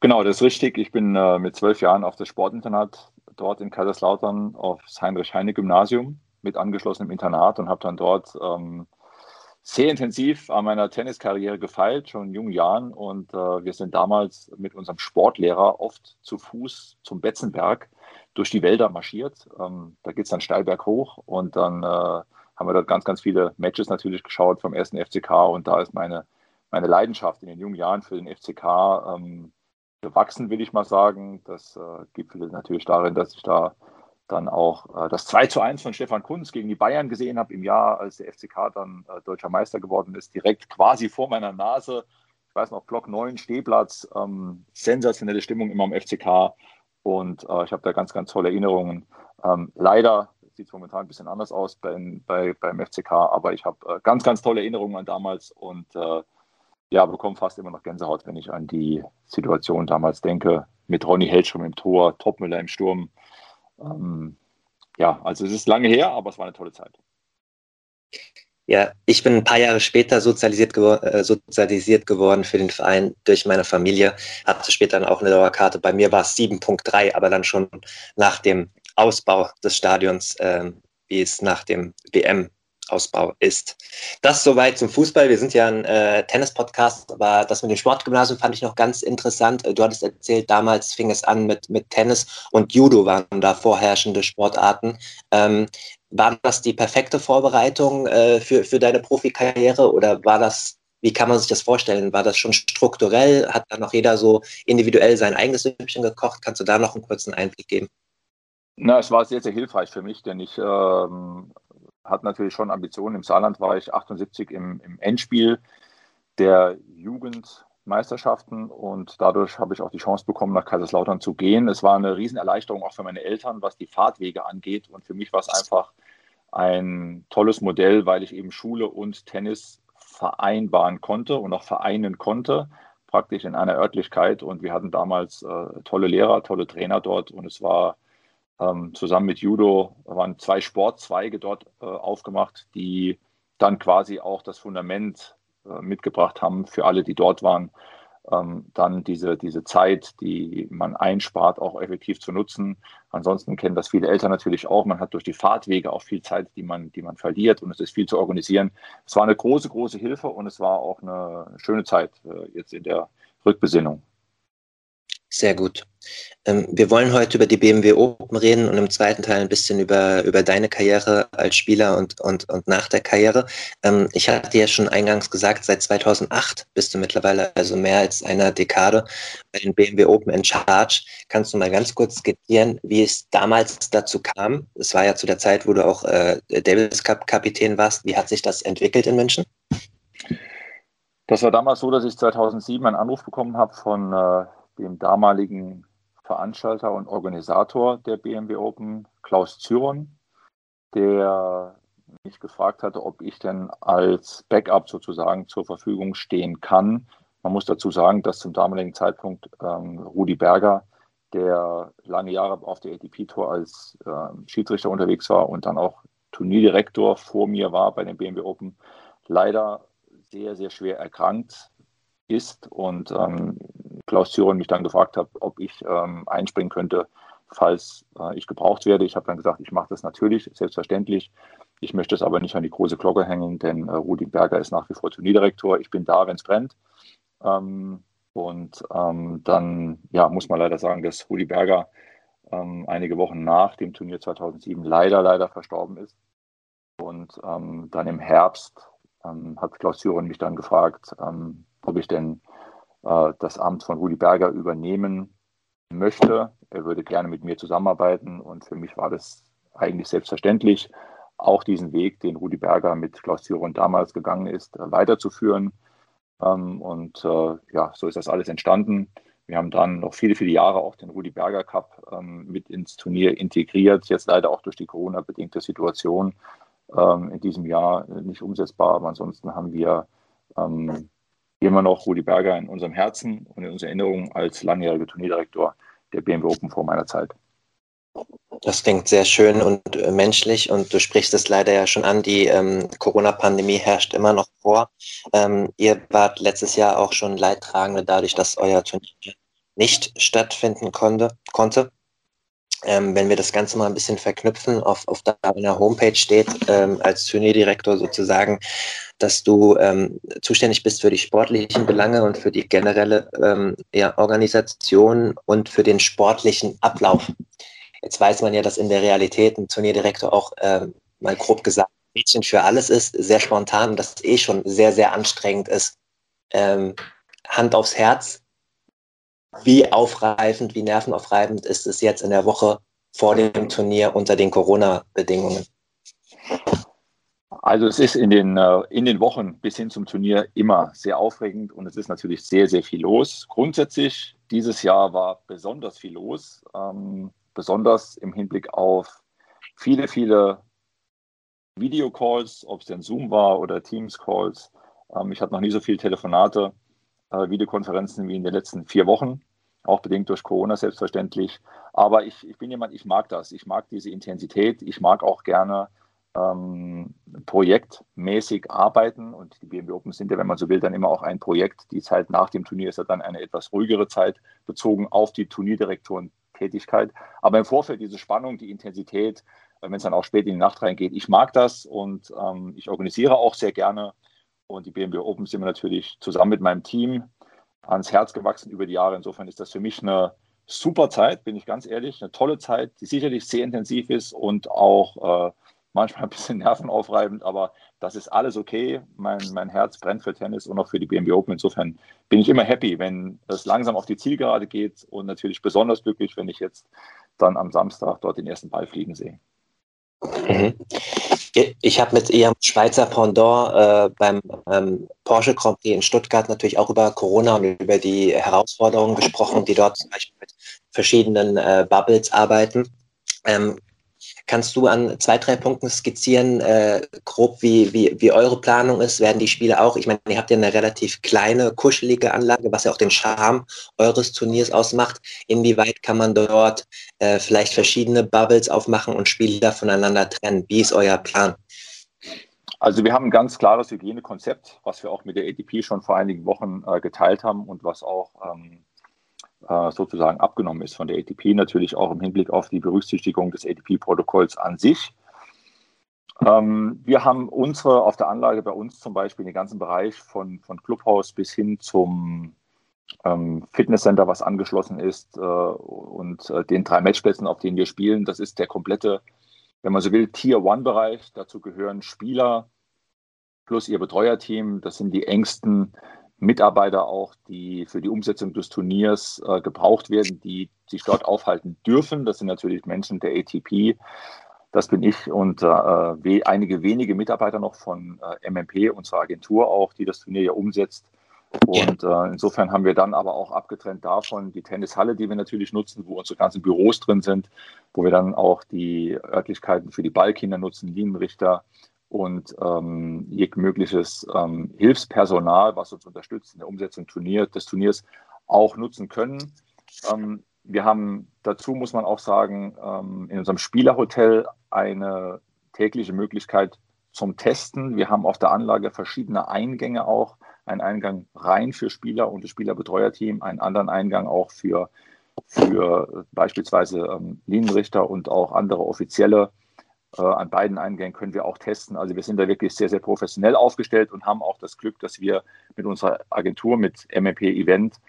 Genau, das ist richtig. Ich bin äh, mit zwölf Jahren auf das Sportinternat dort in Kaiserslautern aufs Heinrich-Heine-Gymnasium mit angeschlossenem Internat und habe dann dort ähm, sehr intensiv an meiner Tenniskarriere gefeilt, schon in jungen Jahren. Und äh, wir sind damals mit unserem Sportlehrer oft zu Fuß zum Betzenberg durch die Wälder marschiert. Ähm, da geht es dann steil berghoch und dann äh, haben wir dort ganz, ganz viele Matches natürlich geschaut vom ersten FCK und da ist meine, meine Leidenschaft in den jungen Jahren für den FCK ähm, gewachsen, will ich mal sagen. Das äh, gipfelt natürlich darin, dass ich da dann auch äh, das 2 zu 1 von Stefan Kunz gegen die Bayern gesehen habe im Jahr, als der FCK dann äh, deutscher Meister geworden ist, direkt quasi vor meiner Nase. Ich weiß noch, Block 9, Stehplatz, ähm, sensationelle Stimmung immer am FCK und äh, ich habe da ganz, ganz tolle Erinnerungen. Ähm, leider sieht es momentan ein bisschen anders aus bei, bei, beim FCK, aber ich habe äh, ganz, ganz tolle Erinnerungen an damals und äh, ja, bekomme fast immer noch Gänsehaut, wenn ich an die Situation damals denke, mit Ronny Hellstrom im Tor, Topmüller im Sturm. Ähm, ja, also es ist lange her, aber es war eine tolle Zeit. Ja, ich bin ein paar Jahre später sozialisiert, gewor äh, sozialisiert geworden für den Verein durch meine Familie. Hatte später dann auch eine Dauerkarte. Bei mir war es 7.3, aber dann schon nach dem Ausbau des Stadions, äh, wie es nach dem WM Ausbau ist. Das soweit zum Fußball. Wir sind ja ein äh, Tennis-Podcast, aber das mit dem Sportgymnasium fand ich noch ganz interessant. Du hattest erzählt, damals fing es an mit, mit Tennis und Judo waren da vorherrschende Sportarten. Ähm, war das die perfekte Vorbereitung äh, für, für deine Profikarriere oder war das, wie kann man sich das vorstellen? War das schon strukturell? Hat da noch jeder so individuell sein eigenes Süppchen gekocht? Kannst du da noch einen kurzen Einblick geben? Na, es war sehr, sehr hilfreich für mich, denn ich ähm, hatte natürlich schon Ambitionen. Im Saarland war ich 78 im, im Endspiel der Jugendmeisterschaften und dadurch habe ich auch die Chance bekommen, nach Kaiserslautern zu gehen. Es war eine Riesenerleichterung auch für meine Eltern, was die Fahrtwege angeht. Und für mich war es einfach ein tolles Modell, weil ich eben Schule und Tennis vereinbaren konnte und auch vereinen konnte, praktisch in einer Örtlichkeit. Und wir hatten damals äh, tolle Lehrer, tolle Trainer dort und es war ähm, zusammen mit Judo waren zwei Sportzweige dort äh, aufgemacht, die dann quasi auch das Fundament äh, mitgebracht haben für alle, die dort waren, ähm, dann diese, diese Zeit, die man einspart, auch effektiv zu nutzen. Ansonsten kennen das viele Eltern natürlich auch. Man hat durch die Fahrtwege auch viel Zeit, die man, die man verliert und es ist viel zu organisieren. Es war eine große, große Hilfe und es war auch eine schöne Zeit äh, jetzt in der Rückbesinnung. Sehr gut. Ähm, wir wollen heute über die BMW Open reden und im zweiten Teil ein bisschen über, über deine Karriere als Spieler und, und, und nach der Karriere. Ähm, ich hatte ja schon eingangs gesagt, seit 2008 bist du mittlerweile also mehr als einer Dekade bei den BMW Open in Charge. Kannst du mal ganz kurz skizzieren, wie es damals dazu kam? Es war ja zu der Zeit, wo du auch äh, Davis Cup Kapitän warst. Wie hat sich das entwickelt in München? Das war damals so, dass ich 2007 einen Anruf bekommen habe von äh, dem damaligen Veranstalter und Organisator der BMW Open, Klaus Zyron, der mich gefragt hatte, ob ich denn als Backup sozusagen zur Verfügung stehen kann. Man muss dazu sagen, dass zum damaligen Zeitpunkt ähm, Rudi Berger, der lange Jahre auf der ATP-Tour als äh, Schiedsrichter unterwegs war und dann auch Turnierdirektor vor mir war bei den BMW Open, leider sehr, sehr schwer erkrankt ist und ähm, Klaus Thüren mich dann gefragt hat, ob ich ähm, einspringen könnte, falls äh, ich gebraucht werde. Ich habe dann gesagt, ich mache das natürlich, selbstverständlich. Ich möchte es aber nicht an die große Glocke hängen, denn äh, Rudi Berger ist nach wie vor Turnierdirektor. Ich bin da, wenn es brennt. Ähm, und ähm, dann ja, muss man leider sagen, dass Rudi Berger ähm, einige Wochen nach dem Turnier 2007 leider, leider verstorben ist. Und ähm, dann im Herbst ähm, hat Klaus Thüren mich dann gefragt, ob ich denn äh, das Amt von Rudi Berger übernehmen möchte. Er würde gerne mit mir zusammenarbeiten und für mich war das eigentlich selbstverständlich, auch diesen Weg, den Rudi Berger mit Klaus Thüron damals gegangen ist, äh, weiterzuführen. Ähm, und äh, ja, so ist das alles entstanden. Wir haben dann noch viele, viele Jahre auch den Rudi Berger Cup ähm, mit ins Turnier integriert. Jetzt leider auch durch die Corona-bedingte Situation ähm, in diesem Jahr nicht umsetzbar. Aber ansonsten haben wir immer noch Rudi Berger in unserem Herzen und in unserer Erinnerung als langjähriger Turnierdirektor der BMW Open vor meiner Zeit. Das klingt sehr schön und äh, menschlich und du sprichst es leider ja schon an, die ähm, Corona-Pandemie herrscht immer noch vor. Ähm, ihr wart letztes Jahr auch schon Leidtragende dadurch, dass euer Turnier nicht stattfinden konnte. konnte. Ähm, wenn wir das Ganze mal ein bisschen verknüpfen, auf, auf deiner Homepage steht, ähm, als Turnierdirektor sozusagen, dass du ähm, zuständig bist für die sportlichen Belange und für die generelle ähm, ja, Organisation und für den sportlichen Ablauf. Jetzt weiß man ja, dass in der Realität ein Turnierdirektor auch ähm, mal grob gesagt Mädchen für alles ist, sehr spontan und das eh schon sehr, sehr anstrengend ist. Ähm, Hand aufs Herz, wie aufreifend, wie nervenaufreibend ist es jetzt in der Woche vor dem Turnier unter den Corona-Bedingungen? Also es ist in den, äh, in den Wochen bis hin zum Turnier immer sehr aufregend und es ist natürlich sehr, sehr viel los. Grundsätzlich, dieses Jahr war besonders viel los, ähm, besonders im Hinblick auf viele, viele Videocalls, ob es denn Zoom war oder Teams-Calls. Ähm, ich hatte noch nie so viele Telefonate, Videokonferenzen wie in den letzten vier Wochen, auch bedingt durch Corona selbstverständlich. Aber ich, ich bin jemand, ich mag das. Ich mag diese Intensität. Ich mag auch gerne ähm, projektmäßig arbeiten. Und die BMW Open sind ja, wenn man so will, dann immer auch ein Projekt. Die Zeit nach dem Turnier ist ja dann eine etwas ruhigere Zeit, bezogen auf die Turnierdirektoren-Tätigkeit. Aber im Vorfeld diese Spannung, die Intensität, wenn es dann auch spät in die Nacht reingeht. Ich mag das und ähm, ich organisiere auch sehr gerne. Und die BMW Open sind wir natürlich zusammen mit meinem Team ans Herz gewachsen über die Jahre. Insofern ist das für mich eine super Zeit, bin ich ganz ehrlich. Eine tolle Zeit, die sicherlich sehr intensiv ist und auch äh, manchmal ein bisschen nervenaufreibend, aber das ist alles okay. Mein, mein Herz brennt für Tennis und auch für die BMW Open. Insofern bin ich immer happy, wenn es langsam auf die Zielgerade geht und natürlich besonders glücklich, wenn ich jetzt dann am Samstag dort den ersten Ball fliegen sehe. Mhm. Ich habe mit ihrem Schweizer Pendant äh, beim ähm, Porsche Grand Prix in Stuttgart natürlich auch über Corona und über die Herausforderungen gesprochen, die dort zum Beispiel mit verschiedenen äh, Bubbles arbeiten. Ähm, Kannst du an zwei, drei Punkten skizzieren, äh, grob wie, wie, wie eure Planung ist? Werden die Spiele auch, ich meine, ihr habt ja eine relativ kleine, kuschelige Anlage, was ja auch den Charme eures Turniers ausmacht. Inwieweit kann man dort äh, vielleicht verschiedene Bubbles aufmachen und Spieler voneinander trennen? Wie ist euer Plan? Also wir haben ein ganz klares Hygienekonzept, was wir auch mit der ATP schon vor einigen Wochen äh, geteilt haben und was auch ähm, äh, sozusagen abgenommen ist von der ATP, natürlich auch im Hinblick auf die Berücksichtigung des ATP-Protokolls an sich. Ähm, wir haben unsere auf der Anlage bei uns zum Beispiel den ganzen Bereich von, von Clubhaus bis hin zum ähm, Fitnesscenter, was angeschlossen ist, äh, und äh, den drei Matchplätzen, auf denen wir spielen. Das ist der komplette, wenn man so will, Tier-One-Bereich. Dazu gehören Spieler plus ihr Betreuerteam. Das sind die engsten Mitarbeiter auch, die für die Umsetzung des Turniers äh, gebraucht werden, die sich dort aufhalten dürfen. Das sind natürlich Menschen der ATP. Das bin ich und äh, we einige wenige Mitarbeiter noch von äh, MMP, unserer Agentur auch, die das Turnier ja umsetzt. Und äh, insofern haben wir dann aber auch abgetrennt davon die Tennishalle, die wir natürlich nutzen, wo unsere ganzen Büros drin sind, wo wir dann auch die Örtlichkeiten für die Ballkinder nutzen, Linienrichter, und ähm, jegliches ähm, Hilfspersonal, was uns unterstützt in der Umsetzung des Turniers, auch nutzen können. Ähm, wir haben dazu, muss man auch sagen, ähm, in unserem Spielerhotel eine tägliche Möglichkeit zum Testen. Wir haben auf der Anlage verschiedene Eingänge auch. Einen Eingang rein für Spieler und das Spielerbetreuerteam, einen anderen Eingang auch für, für beispielsweise ähm, Linienrichter und auch andere Offizielle äh, an beiden Eingängen können wir auch testen. Also wir sind da wirklich sehr, sehr professionell aufgestellt und haben auch das Glück, dass wir mit unserer Agentur, mit MMP Event,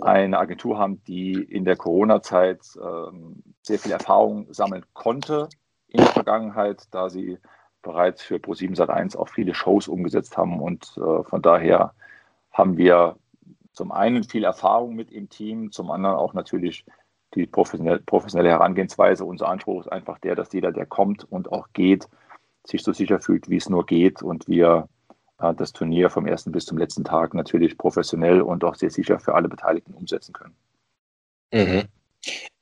eine Agentur haben, die in der Corona-Zeit ähm, sehr viel Erfahrung sammeln konnte in der Vergangenheit, da sie bereits für Pro7 Sat1 auch viele Shows umgesetzt haben. Und äh, von daher haben wir zum einen viel Erfahrung mit im Team, zum anderen auch natürlich die professionelle, Herangehensweise. Unser Anspruch ist einfach der, dass jeder, der kommt und auch geht, sich so sicher fühlt, wie es nur geht und wir äh, das Turnier vom ersten bis zum letzten Tag natürlich professionell und auch sehr sicher für alle Beteiligten umsetzen können. Mhm.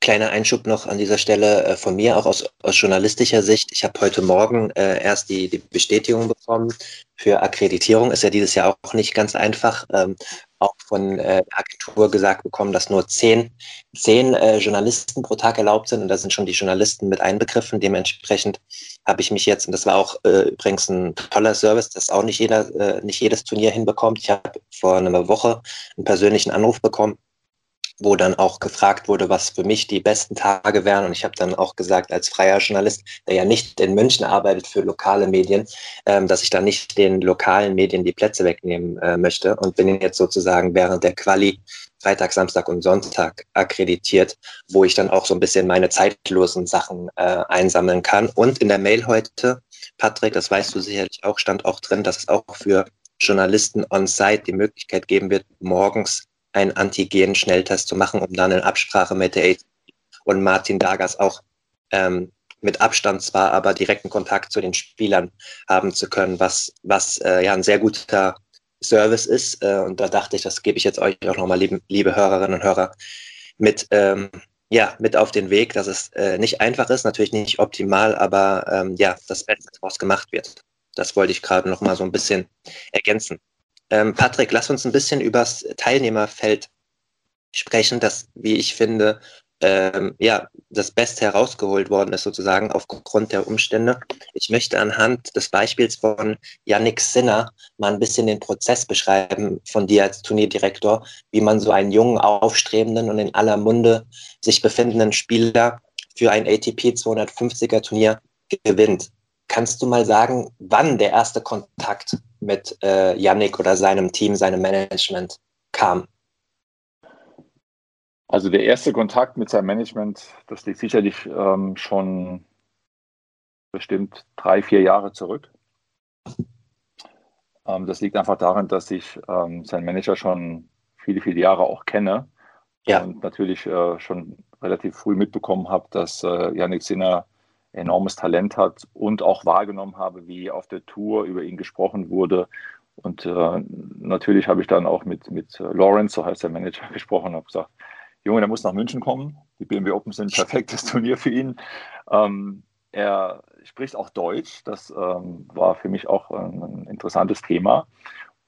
Kleiner Einschub noch an dieser Stelle äh, von mir, auch aus, aus journalistischer Sicht. Ich habe heute Morgen äh, erst die, die Bestätigung bekommen für Akkreditierung. Ist ja dieses Jahr auch nicht ganz einfach. Ähm, auch von äh, Agentur gesagt bekommen, dass nur zehn, zehn äh, Journalisten pro Tag erlaubt sind und da sind schon die Journalisten mit einbegriffen. Dementsprechend habe ich mich jetzt, und das war auch äh, übrigens ein toller Service, das auch nicht jeder, äh, nicht jedes Turnier hinbekommt. Ich habe vor einer Woche einen persönlichen Anruf bekommen wo dann auch gefragt wurde, was für mich die besten Tage wären. Und ich habe dann auch gesagt, als freier Journalist, der ja nicht in München arbeitet für lokale Medien, ähm, dass ich da nicht den lokalen Medien die Plätze wegnehmen äh, möchte und bin jetzt sozusagen während der Quali Freitag, Samstag und Sonntag akkreditiert, wo ich dann auch so ein bisschen meine zeitlosen Sachen äh, einsammeln kann. Und in der Mail heute, Patrick, das weißt du sicherlich auch, stand auch drin, dass es auch für Journalisten on-site die Möglichkeit geben wird, morgens einen Antigen-Schnelltest zu machen, um dann in Absprache mit der AT und Martin Dagas auch ähm, mit Abstand zwar, aber direkten Kontakt zu den Spielern haben zu können, was, was äh, ja ein sehr guter Service ist. Äh, und da dachte ich, das gebe ich jetzt euch auch nochmal, liebe, liebe Hörerinnen und Hörer, mit, ähm, ja, mit auf den Weg, dass es äh, nicht einfach ist, natürlich nicht optimal, aber ähm, ja, das Beste daraus gemacht wird. Das wollte ich gerade nochmal so ein bisschen ergänzen. Ähm, Patrick, lass uns ein bisschen übers Teilnehmerfeld sprechen, das, wie ich finde, ähm, ja, das Beste herausgeholt worden ist, sozusagen aufgrund der Umstände. Ich möchte anhand des Beispiels von Yannick Sinner mal ein bisschen den Prozess beschreiben von dir als Turnierdirektor, wie man so einen jungen, aufstrebenden und in aller Munde sich befindenden Spieler für ein ATP 250er Turnier gewinnt. Kannst du mal sagen, wann der erste Kontakt mit äh, Yannick oder seinem Team, seinem Management kam? Also der erste Kontakt mit seinem Management, das liegt sicherlich ähm, schon bestimmt drei, vier Jahre zurück. Ähm, das liegt einfach daran, dass ich ähm, seinen Manager schon viele, viele Jahre auch kenne ja. und natürlich äh, schon relativ früh mitbekommen habe, dass äh, Yannick Sinner enormes Talent hat und auch wahrgenommen habe, wie auf der Tour über ihn gesprochen wurde. Und äh, natürlich habe ich dann auch mit, mit Lawrence, so heißt der Manager, gesprochen und habe gesagt, Junge, der muss nach München kommen. Die BMW Open sind ein perfektes Turnier für ihn. Ähm, er spricht auch Deutsch. Das ähm, war für mich auch ein, ein interessantes Thema.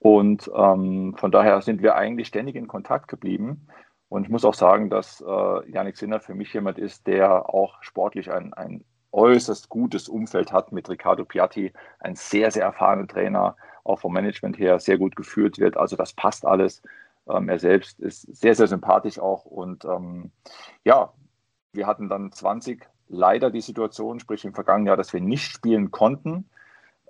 Und ähm, von daher sind wir eigentlich ständig in Kontakt geblieben. Und ich muss auch sagen, dass äh, Yannick Sinner für mich jemand ist, der auch sportlich ein, ein äußerst gutes Umfeld hat mit Riccardo Piatti, ein sehr, sehr erfahrener Trainer, auch vom Management her sehr gut geführt wird. Also das passt alles. Ähm, er selbst ist sehr, sehr sympathisch auch. Und ähm, ja, wir hatten dann 20 leider die Situation, sprich im vergangenen Jahr, dass wir nicht spielen konnten.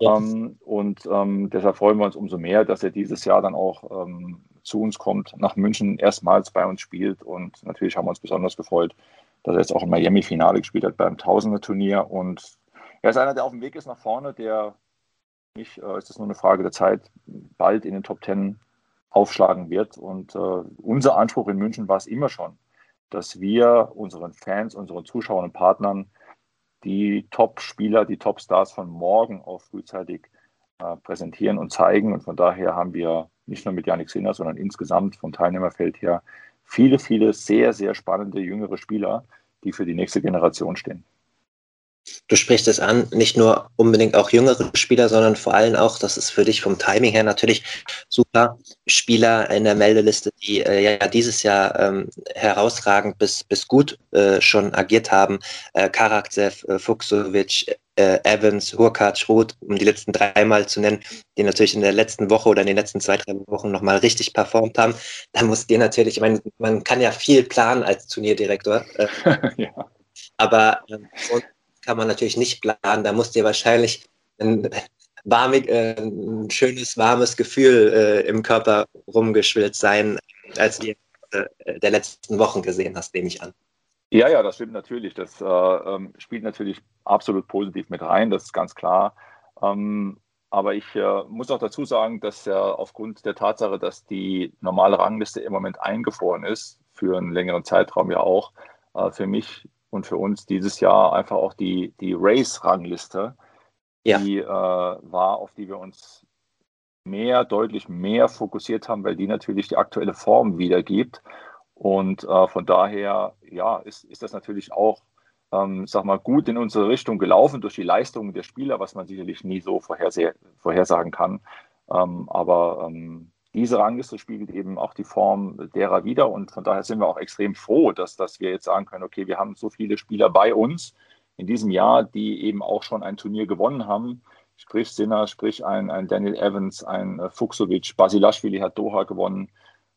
Ja. Ähm, und ähm, deshalb freuen wir uns umso mehr, dass er dieses Jahr dann auch ähm, zu uns kommt, nach München erstmals bei uns spielt. Und natürlich haben wir uns besonders gefreut, dass er jetzt auch im Miami-Finale gespielt hat beim Tausender-Turnier. Und er ist einer, der auf dem Weg ist nach vorne, der mich, äh, ist es nur eine Frage der Zeit, bald in den Top Ten aufschlagen wird. Und äh, unser Anspruch in München war es immer schon, dass wir unseren Fans, unseren Zuschauern und Partnern die Top-Spieler, die Top-Stars von morgen auch frühzeitig äh, präsentieren und zeigen. Und von daher haben wir nicht nur mit Janik Sinner, sondern insgesamt vom Teilnehmerfeld her viele, viele sehr, sehr spannende jüngere Spieler, die für die nächste Generation stehen. Du sprichst es an, nicht nur unbedingt auch jüngere Spieler, sondern vor allem auch, das ist für dich vom Timing her natürlich super, Spieler in der Meldeliste, die äh, ja dieses Jahr ähm, herausragend bis, bis gut äh, schon agiert haben. Äh, Karaksev, äh, Fuchsovic, äh, Evans, Hurkacz, Ruth, um die letzten dreimal zu nennen, die natürlich in der letzten Woche oder in den letzten zwei, drei Wochen nochmal richtig performt haben. Da muss dir natürlich, ich meine, man kann ja viel planen als Turnierdirektor. Äh, ja. Aber ähm, kann man natürlich nicht planen. Da muss dir wahrscheinlich ein, warmig, äh, ein schönes, warmes Gefühl äh, im Körper rumgeschwillt sein, als du äh, der letzten Wochen gesehen hast, nehme ich an. Ja, ja, das stimmt natürlich. Das äh, ähm, spielt natürlich absolut positiv mit rein, das ist ganz klar. Ähm, aber ich äh, muss auch dazu sagen, dass ja aufgrund der Tatsache, dass die normale Rangliste im Moment eingefroren ist, für einen längeren Zeitraum ja auch, äh, für mich und für uns dieses Jahr einfach auch die, die Race-Rangliste, ja. die äh, war, auf die wir uns mehr, deutlich mehr fokussiert haben, weil die natürlich die aktuelle Form wiedergibt. Und äh, von daher, ja, ist, ist das natürlich auch, ähm, sag mal, gut in unsere Richtung gelaufen durch die Leistungen der Spieler, was man sicherlich nie so vorhersagen kann. Ähm, aber ähm, diese Rangliste spiegelt eben auch die Form derer wieder und von daher sind wir auch extrem froh, dass, dass wir jetzt sagen können, okay, wir haben so viele Spieler bei uns in diesem Jahr, die eben auch schon ein Turnier gewonnen haben. Sprich Sinner, sprich ein, ein Daniel Evans, ein äh, Fuchsovic, Basilashvili hat Doha gewonnen.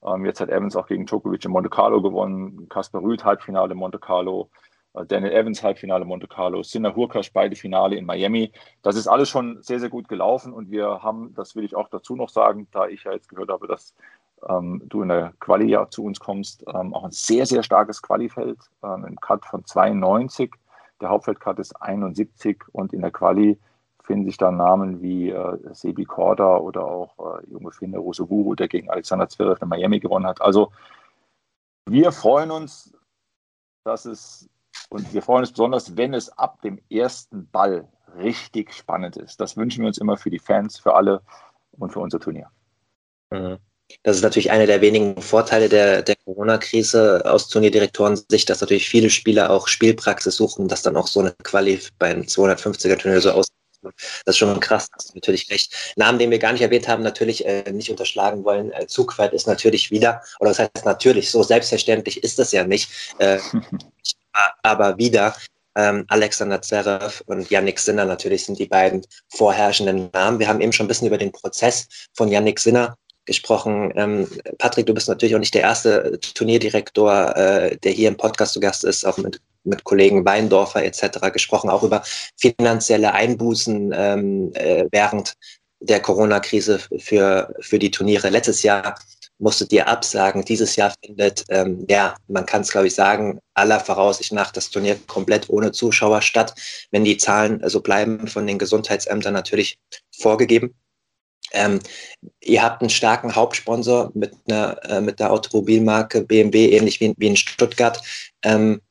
Ähm, jetzt hat Evans auch gegen Djokovic in Monte Carlo gewonnen, Kasper Rüth Halbfinale in Monte Carlo, Daniel Evans Halbfinale Monte Carlo, Sinner Hurkash beide Finale in Miami. Das ist alles schon sehr, sehr gut gelaufen und wir haben, das will ich auch dazu noch sagen, da ich ja jetzt gehört habe, dass ähm, du in der Quali ja zu uns kommst, ähm, auch ein sehr, sehr starkes Qualifeld ähm, im Cut von 92. Der Hauptfeldcut ist 71 und in der Quali finden sich dann Namen wie äh, Sebi Korda oder auch äh, junge Finne Rosoguru, der gegen Alexander Zverev in Miami gewonnen hat. Also wir freuen uns, dass es und wir freuen uns besonders, wenn es ab dem ersten Ball richtig spannend ist. Das wünschen wir uns immer für die Fans, für alle und für unser Turnier. Mhm. Das ist natürlich einer der wenigen Vorteile der, der Corona-Krise aus Turnierdirektoren-Sicht, dass natürlich viele Spieler auch Spielpraxis suchen, dass dann auch so eine Quali beim 250er-Turnier so aussieht das ist schon krass, hast du natürlich recht. Namen, den wir gar nicht erwähnt haben, natürlich äh, nicht unterschlagen wollen. Äh, Zugfahrt ist natürlich wieder, oder das heißt natürlich, so selbstverständlich ist das ja nicht, äh, aber wieder. Ähm, Alexander Zverev und Yannick Sinner natürlich sind die beiden vorherrschenden Namen. Wir haben eben schon ein bisschen über den Prozess von Yannick Sinner gesprochen. Ähm, Patrick, du bist natürlich auch nicht der erste Turnierdirektor, äh, der hier im Podcast zu Gast ist, auch mit, mit Kollegen Weindorfer etc. gesprochen, auch über finanzielle Einbußen ähm, äh, während der Corona-Krise für, für die Turniere. Letztes Jahr musstet ihr absagen. Dieses Jahr findet, ähm, ja, man kann es glaube ich sagen, aller Voraussicht nach das Turnier komplett ohne Zuschauer statt, wenn die Zahlen so bleiben von den Gesundheitsämtern natürlich vorgegeben. Ähm, ihr habt einen starken Hauptsponsor mit einer, äh, mit der Automobilmarke BMW, ähnlich wie, wie in Stuttgart. Ähm,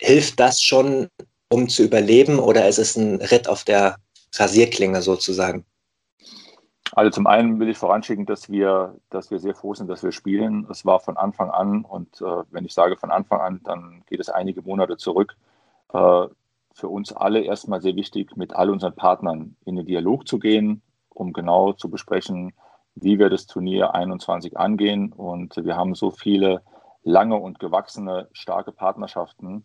hilft das schon, um zu überleben, oder ist es ein Ritt auf der Rasierklinge sozusagen? Also zum einen will ich voranschicken, dass wir, dass wir sehr froh sind, dass wir spielen. Es war von Anfang an, und äh, wenn ich sage von Anfang an, dann geht es einige Monate zurück, äh, für uns alle erstmal sehr wichtig, mit all unseren Partnern in den Dialog zu gehen, um genau zu besprechen, wie wir das Turnier 21 angehen. Und wir haben so viele lange und gewachsene, starke Partnerschaften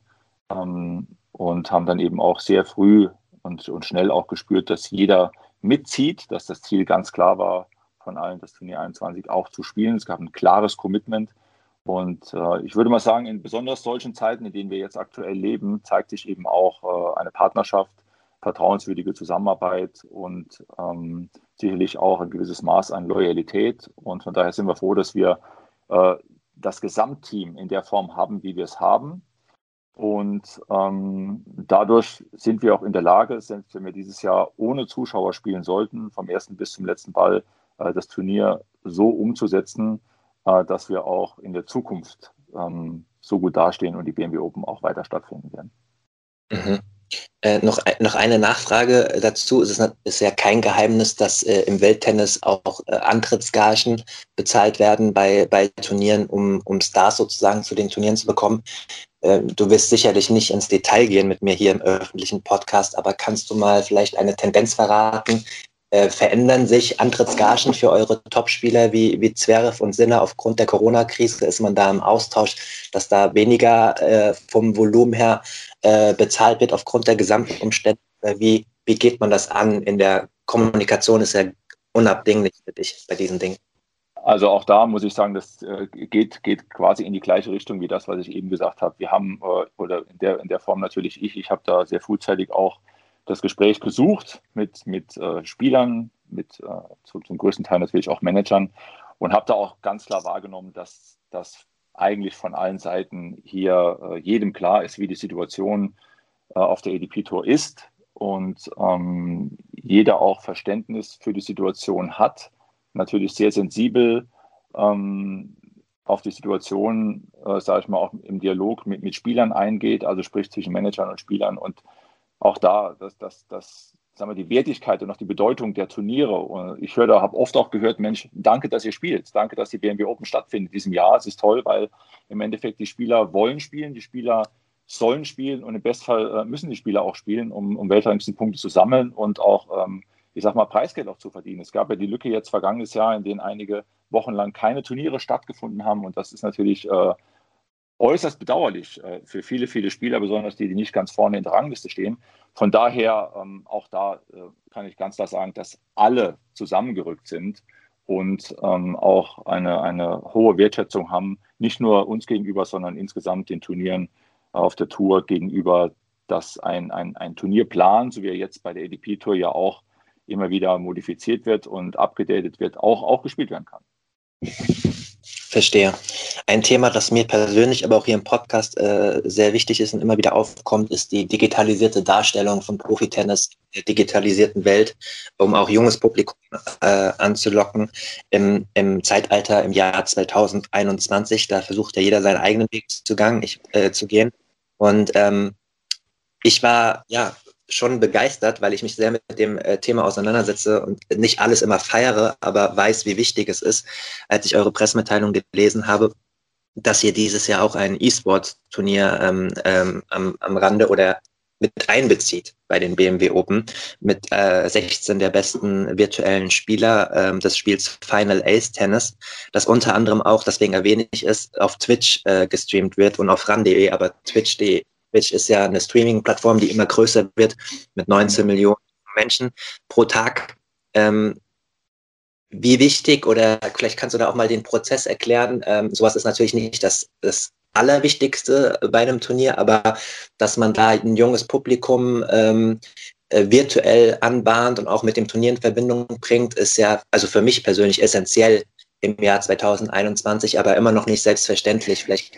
ähm, und haben dann eben auch sehr früh und, und schnell auch gespürt, dass jeder mitzieht, dass das Ziel ganz klar war, von allen das Turnier 21 auch zu spielen. Es gab ein klares Commitment. Und äh, ich würde mal sagen, in besonders solchen Zeiten, in denen wir jetzt aktuell leben, zeigt sich eben auch äh, eine Partnerschaft, vertrauenswürdige Zusammenarbeit und ähm, sicherlich auch ein gewisses Maß an Loyalität. Und von daher sind wir froh, dass wir äh, das Gesamtteam in der Form haben, wie wir es haben. Und ähm, dadurch sind wir auch in der Lage, selbst wenn wir dieses Jahr ohne Zuschauer spielen sollten, vom ersten bis zum letzten Ball, äh, das Turnier so umzusetzen, äh, dass wir auch in der Zukunft ähm, so gut dastehen und die BMW Open auch weiter stattfinden werden. Mhm. Äh, noch, noch eine Nachfrage dazu. Es ist, ist ja kein Geheimnis, dass äh, im Welttennis auch äh, Antrittsgagen bezahlt werden bei, bei Turnieren, um, um Stars sozusagen zu den Turnieren zu bekommen. Äh, du wirst sicherlich nicht ins Detail gehen mit mir hier im öffentlichen Podcast, aber kannst du mal vielleicht eine Tendenz verraten, äh, verändern sich Antrittsgagen für eure Topspieler wie, wie Zverev und Sinner aufgrund der Corona-Krise? Ist man da im Austausch, dass da weniger äh, vom Volumen her äh, bezahlt wird aufgrund der gesamten Umstände? Wie, wie geht man das an? In der Kommunikation ist ja unabdinglich für dich bei diesen Dingen. Also auch da muss ich sagen, das äh, geht, geht quasi in die gleiche Richtung wie das, was ich eben gesagt habe. Wir haben, äh, oder in der, in der Form natürlich ich, ich habe da sehr frühzeitig auch das Gespräch gesucht mit, mit äh, Spielern, mit äh, zu, zum größten Teil natürlich auch Managern und habe da auch ganz klar wahrgenommen, dass das eigentlich von allen Seiten hier äh, jedem klar ist, wie die Situation äh, auf der EDP-Tour ist und ähm, jeder auch Verständnis für die Situation hat, natürlich sehr sensibel ähm, auf die Situation, äh, sage ich mal, auch im Dialog mit, mit Spielern eingeht, also sprich zwischen Managern und Spielern und auch da, dass, dass, dass sagen wir, die Wertigkeit und auch die Bedeutung der Turniere. Und ich höre, habe oft auch gehört, Mensch, danke, dass ihr spielt. Danke, dass die BMW Open stattfindet in diesem Jahr. Es ist toll, weil im Endeffekt die Spieler wollen spielen, die Spieler sollen spielen und im Bestfall äh, müssen die Spieler auch spielen, um, um Weltranglisten-Punkte zu sammeln und auch, ähm, ich sag mal, Preisgeld auch zu verdienen. Es gab ja die Lücke jetzt vergangenes Jahr, in denen einige Wochen lang keine Turniere stattgefunden haben und das ist natürlich äh, äußerst bedauerlich äh, für viele, viele Spieler, besonders die, die nicht ganz vorne in der Rangliste stehen. Von daher, ähm, auch da äh, kann ich ganz klar sagen, dass alle zusammengerückt sind und ähm, auch eine, eine hohe Wertschätzung haben, nicht nur uns gegenüber, sondern insgesamt den Turnieren auf der Tour gegenüber, dass ein, ein, ein Turnierplan, so wie er jetzt bei der ADP Tour ja auch immer wieder modifiziert wird und abgedatet wird, auch, auch gespielt werden kann. Verstehe. Ein Thema, das mir persönlich, aber auch hier im Podcast äh, sehr wichtig ist und immer wieder aufkommt, ist die digitalisierte Darstellung von Profitennis der digitalisierten Welt, um auch junges Publikum äh, anzulocken. Im, Im Zeitalter im Jahr 2021, da versucht ja jeder seinen eigenen Weg zu, gang, ich, äh, zu gehen. Und ähm, ich war ja schon begeistert, weil ich mich sehr mit dem äh, Thema auseinandersetze und nicht alles immer feiere, aber weiß, wie wichtig es ist, als ich eure Pressemitteilung gelesen habe, dass ihr dieses Jahr auch ein E-Sports-Turnier ähm, ähm, am, am Rande oder mit einbezieht bei den BMW Open mit äh, 16 der besten virtuellen Spieler ähm, des Spiels Final Ace Tennis, das unter anderem auch, deswegen erwähne ich es, auf Twitch äh, gestreamt wird und auf ran.de, aber twitch.de Twitch ist ja eine Streaming-Plattform, die immer größer wird mit 19 Millionen Menschen pro Tag. Ähm, wie wichtig oder vielleicht kannst du da auch mal den Prozess erklären. Ähm, sowas ist natürlich nicht das, das Allerwichtigste bei einem Turnier, aber dass man da ein junges Publikum ähm, äh, virtuell anbahnt und auch mit dem Turnier in Verbindung bringt, ist ja also für mich persönlich essentiell im Jahr 2021, aber immer noch nicht selbstverständlich. Vielleicht